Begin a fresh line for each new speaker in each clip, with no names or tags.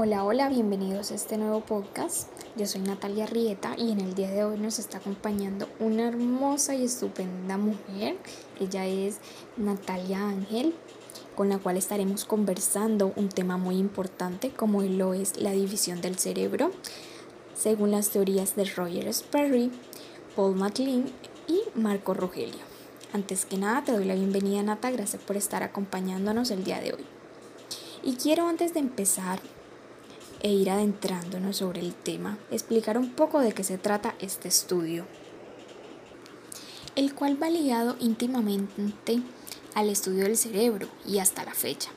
Hola, hola, bienvenidos a este nuevo podcast. Yo soy Natalia Rieta y en el día de hoy nos está acompañando una hermosa y estupenda mujer. Ella es Natalia Ángel, con la cual estaremos conversando un tema muy importante como lo es la división del cerebro, según las teorías de Roger Sperry, Paul MacLean y Marco Rogelio. Antes que nada, te doy la bienvenida Nata, gracias por estar acompañándonos el día de hoy. Y quiero antes de empezar e ir adentrándonos sobre el tema, explicar un poco de qué se trata este estudio, el cual va ligado íntimamente al estudio del cerebro y hasta la fecha.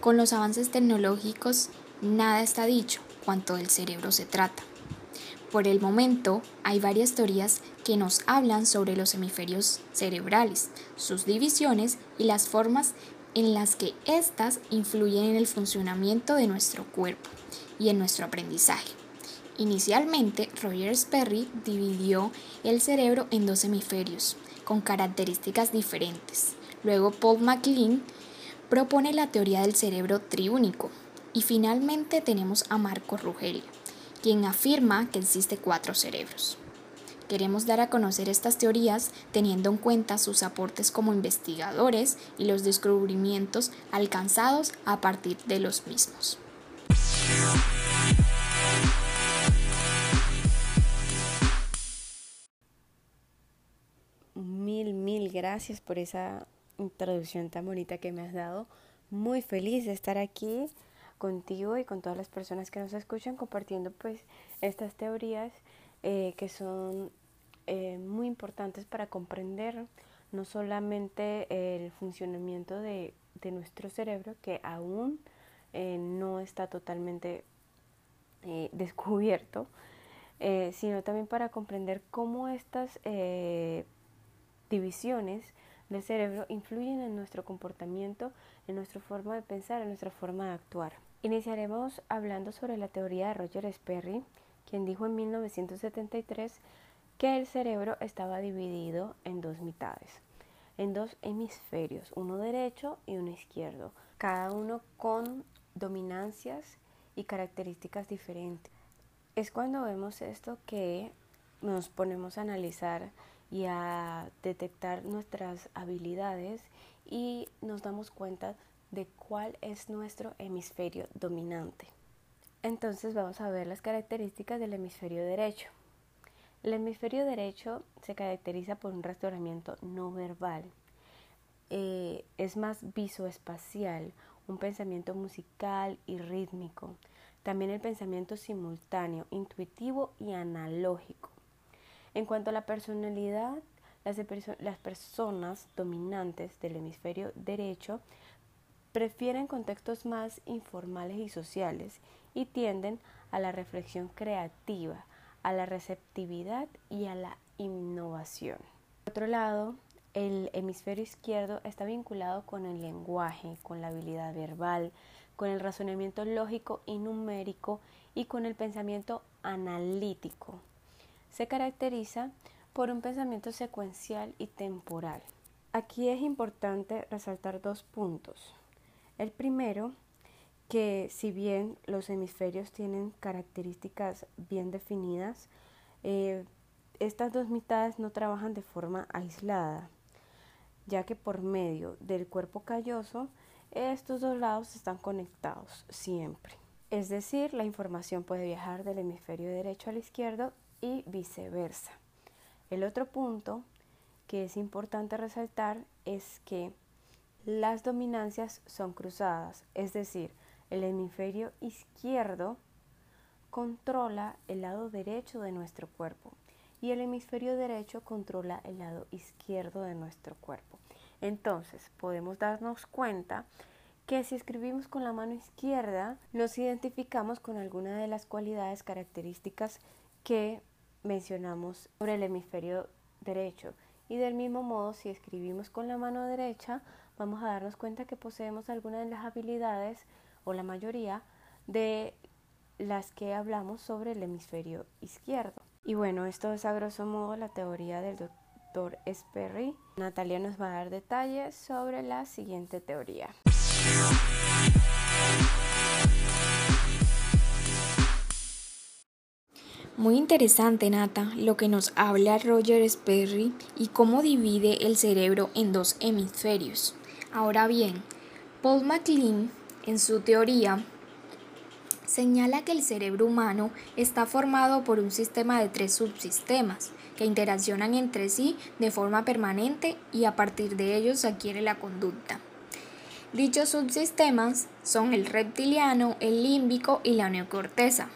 Con los avances tecnológicos, nada está dicho cuanto del cerebro se trata. Por el momento, hay varias teorías que nos hablan sobre los hemisferios cerebrales, sus divisiones y las formas en las que éstas influyen en el funcionamiento de nuestro cuerpo y en nuestro aprendizaje. Inicialmente, Roger Sperry dividió el cerebro en dos hemisferios, con características diferentes. Luego, Paul MacLean propone la teoría del cerebro triúnico. Y finalmente tenemos a Marco Rogelio, quien afirma que existe cuatro cerebros. Queremos dar a conocer estas teorías teniendo en cuenta sus aportes como investigadores y los descubrimientos alcanzados a partir de los mismos.
Gracias por esa introducción tan bonita que me has dado. Muy feliz de estar aquí contigo y con todas las personas que nos escuchan compartiendo pues estas teorías eh, que son eh, muy importantes para comprender no solamente el funcionamiento de, de nuestro cerebro que aún eh, no está totalmente descubierto, sino también para comprender cómo estas divisiones del cerebro influyen en nuestro comportamiento, en nuestra forma de pensar, en nuestra forma de actuar. Iniciaremos hablando sobre la teoría de Roger Sperry, quien dijo en 1973 que el cerebro estaba dividido en dos mitades, en dos hemisferios, uno derecho y uno izquierdo, cada uno con dominancias y características diferentes. Es cuando vemos esto que nos ponemos a analizar y a detectar nuestras habilidades y nos damos cuenta de cuál es nuestro hemisferio dominante. Entonces vamos a ver las características del hemisferio derecho. El hemisferio derecho se caracteriza por un restauramiento no verbal. Eh, es más visoespacial, un pensamiento musical y rítmico, también el pensamiento simultáneo, intuitivo y analógico. En cuanto a la personalidad, las, personas dominantes del hemisferio derecho prefieren contextos más informales y sociales y tienden a la reflexión creativa, a la receptividad y a la innovación. Por otro lado, el hemisferio izquierdo está vinculado con el lenguaje, con la habilidad verbal, con el razonamiento lógico y numérico y con el pensamiento analítico. Se caracteriza por un pensamiento secuencial y temporal. Aquí es importante resaltar dos puntos. El primero, que si bien los hemisferios tienen características bien definidas, eh, estas dos mitades no trabajan de forma aislada ya que por medio del cuerpo calloso estos dos lados están conectados siempre. Es decir, la información puede viajar del hemisferio derecho al izquierdo y viceversa. El otro punto que es importante resaltar es que las dominancias son cruzadas, es decir, el hemisferio izquierdo controla el lado derecho de nuestro cuerpo y el hemisferio derecho controla el lado izquierdo de nuestro cuerpo. Entonces, podemos darnos cuenta que si escribimos con la mano izquierda, nos identificamos con alguna de las cualidades características que mencionamos sobre el hemisferio derecho. Y del mismo modo, si escribimos con la mano derecha, vamos a darnos cuenta que poseemos algunas de las habilidades o la mayoría de las que hablamos sobre el hemisferio izquierdo. Y bueno, esto es a grosso modo la teoría del doctor Sperry. Natalia nos va a dar detalles sobre la siguiente teoría.
Muy interesante, Nata, lo que nos habla Roger Sperry y cómo divide el cerebro en dos hemisferios. Ahora bien, Paul MacLean, en su teoría, señala que el cerebro humano está formado por un sistema de tres subsistemas que interaccionan entre sí de forma permanente y a partir de ellos se adquiere la conducta. Dichos subsistemas son el reptiliano, el límbico y la neocorteza.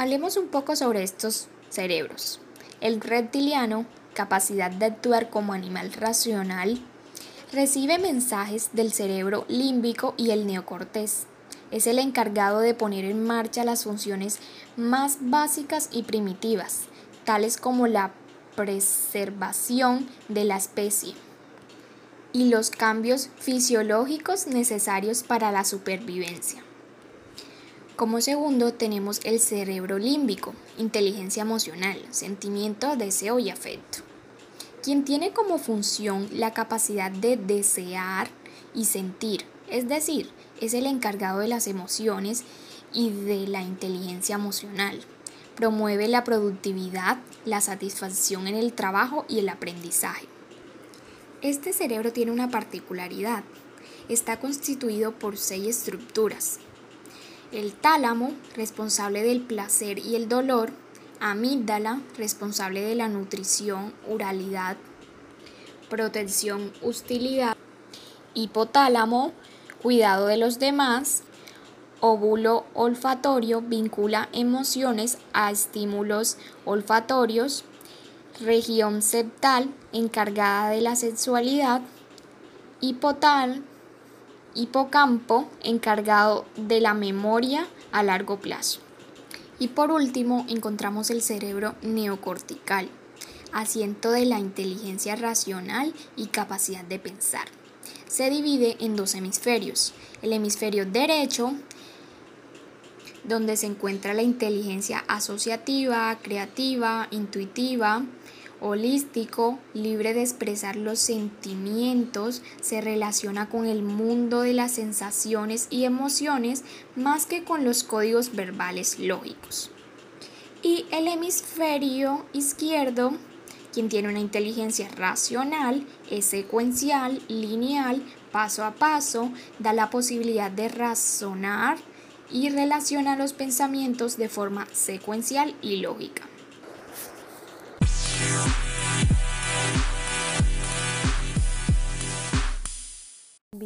Hablemos un poco sobre estos cerebros. El reptiliano, capacidad de actuar como animal racional, recibe mensajes del cerebro límbico y el neocortés. Es el encargado de poner en marcha las funciones más básicas y primitivas, tales como la preservación de la especie y los cambios fisiológicos necesarios para la supervivencia. Como segundo tenemos el cerebro límbico, inteligencia emocional, sentimiento, deseo y afecto, quien tiene como función la capacidad de desear y sentir, es decir, es el encargado de las emociones y de la inteligencia emocional. Promueve la productividad, la satisfacción en el trabajo y el aprendizaje. Este cerebro tiene una particularidad. Está constituido por seis estructuras, el tálamo, responsable del placer y el dolor, amígdala, responsable de la nutrición, uralidad, protección, hostilidad, hipotálamo, cuidado de los demás, óvulo olfatorio, vincula emociones a estímulos olfatorios, región septal, encargada de la sexualidad, hipotal, hipocampo encargado de la memoria a largo plazo. Y por último encontramos el cerebro neocortical, asiento de la inteligencia racional y capacidad de pensar. Se divide en dos hemisferios, el hemisferio derecho, donde se encuentra la inteligencia asociativa, creativa, intuitiva, holístico, libre de expresar los sentimientos, se relaciona con el mundo de las sensaciones y emociones más que con los códigos verbales lógicos. Y el hemisferio izquierdo, quien tiene una inteligencia racional, es secuencial, lineal, paso a paso, da la posibilidad de razonar y relaciona los pensamientos de forma secuencial y lógica.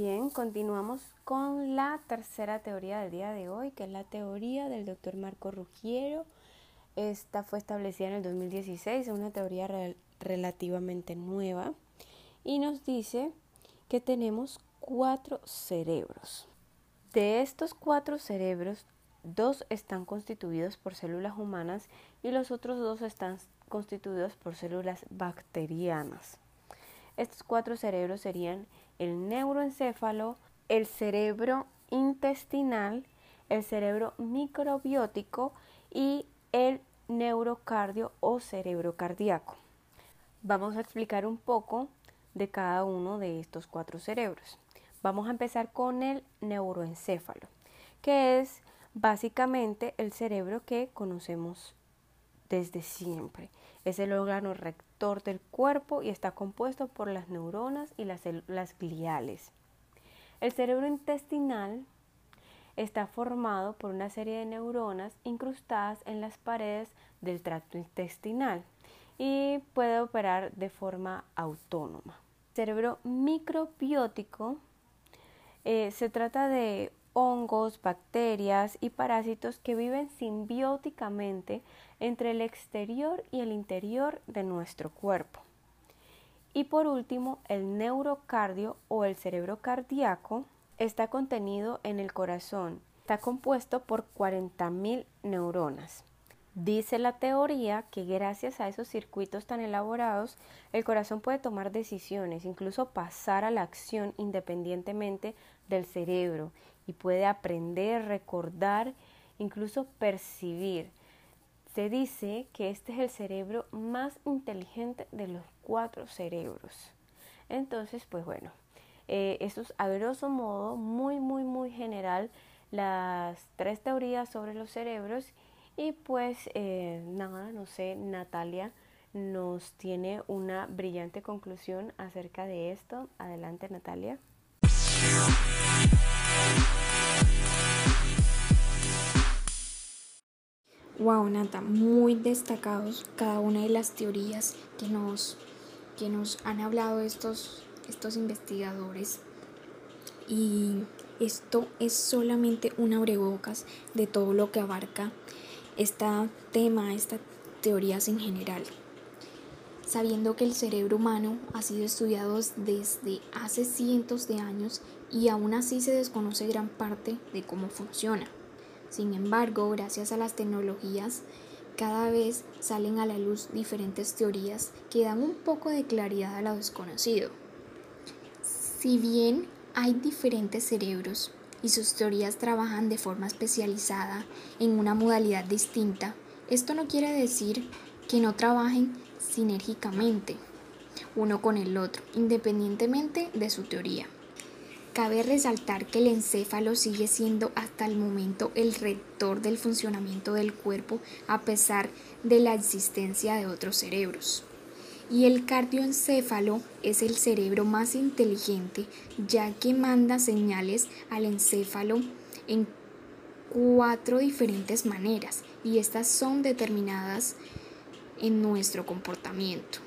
Bien, continuamos con la tercera teoría del día de hoy, que es la teoría del doctor Marco Ruggiero. Esta fue establecida en el 2016, es una teoría relativamente nueva y nos dice que tenemos cuatro cerebros. De estos cuatro cerebros, dos están constituidos por células humanas y los otros dos están constituidos por células bacterianas. Estos cuatro cerebros serían el neuroencéfalo, el cerebro intestinal, el cerebro microbiótico y el neurocardio o cerebro cardíaco. Vamos a explicar un poco de cada uno de estos cuatro cerebros. Vamos a empezar con el neuroencéfalo, que es básicamente el cerebro que conocemos desde siempre. Es el órgano rector del cuerpo y está compuesto por las neuronas y las células gliales. El cerebro intestinal está formado por una serie de neuronas incrustadas en las paredes del tracto intestinal y puede operar de forma autónoma. El cerebro microbiótico eh, se trata de hongos, bacterias y parásitos que viven simbióticamente entre el exterior y el interior de nuestro cuerpo. Y por último, el neurocardio o el cerebro cardíaco está contenido en el corazón. Está compuesto por 40.000 neuronas. Dice la teoría que gracias a esos circuitos tan elaborados, el corazón puede tomar decisiones, incluso pasar a la acción independientemente del cerebro y puede aprender, recordar, incluso percibir. Se dice que este es el cerebro más inteligente de los cuatro cerebros. Entonces, pues bueno, eh, esto es a grosso modo, muy, muy, muy general, las tres teorías sobre los cerebros Y pues eh, nada, no sé, Natalia nos tiene una brillante conclusión acerca de esto. Adelante Natalia.
Wow, Nata, muy destacados cada una de las teorías que nos, que nos han hablado estos, estos investigadores. Y esto es solamente una abrebocas de todo lo que abarca este tema, estas teorías en general. Sabiendo que el cerebro humano ha sido estudiado desde hace cientos de años y aún así se desconoce gran parte de cómo funciona. Sin embargo, gracias a las tecnologías, cada vez salen a la luz diferentes teorías que dan un poco de claridad a lo desconocido. Si bien hay diferentes cerebros y sus teorías trabajan de forma especializada en una modalidad distinta, esto no quiere decir que no trabajen sinérgicamente uno con el otro, independientemente de su teoría. Cabe resaltar que el encéfalo sigue siendo hasta el momento el rector del funcionamiento del cuerpo a pesar de la existencia de otros cerebros. Y el cardioencéfalo es el cerebro más inteligente ya que manda señales al encéfalo en cuatro diferentes maneras y estas son determinadas en nuestro comportamiento.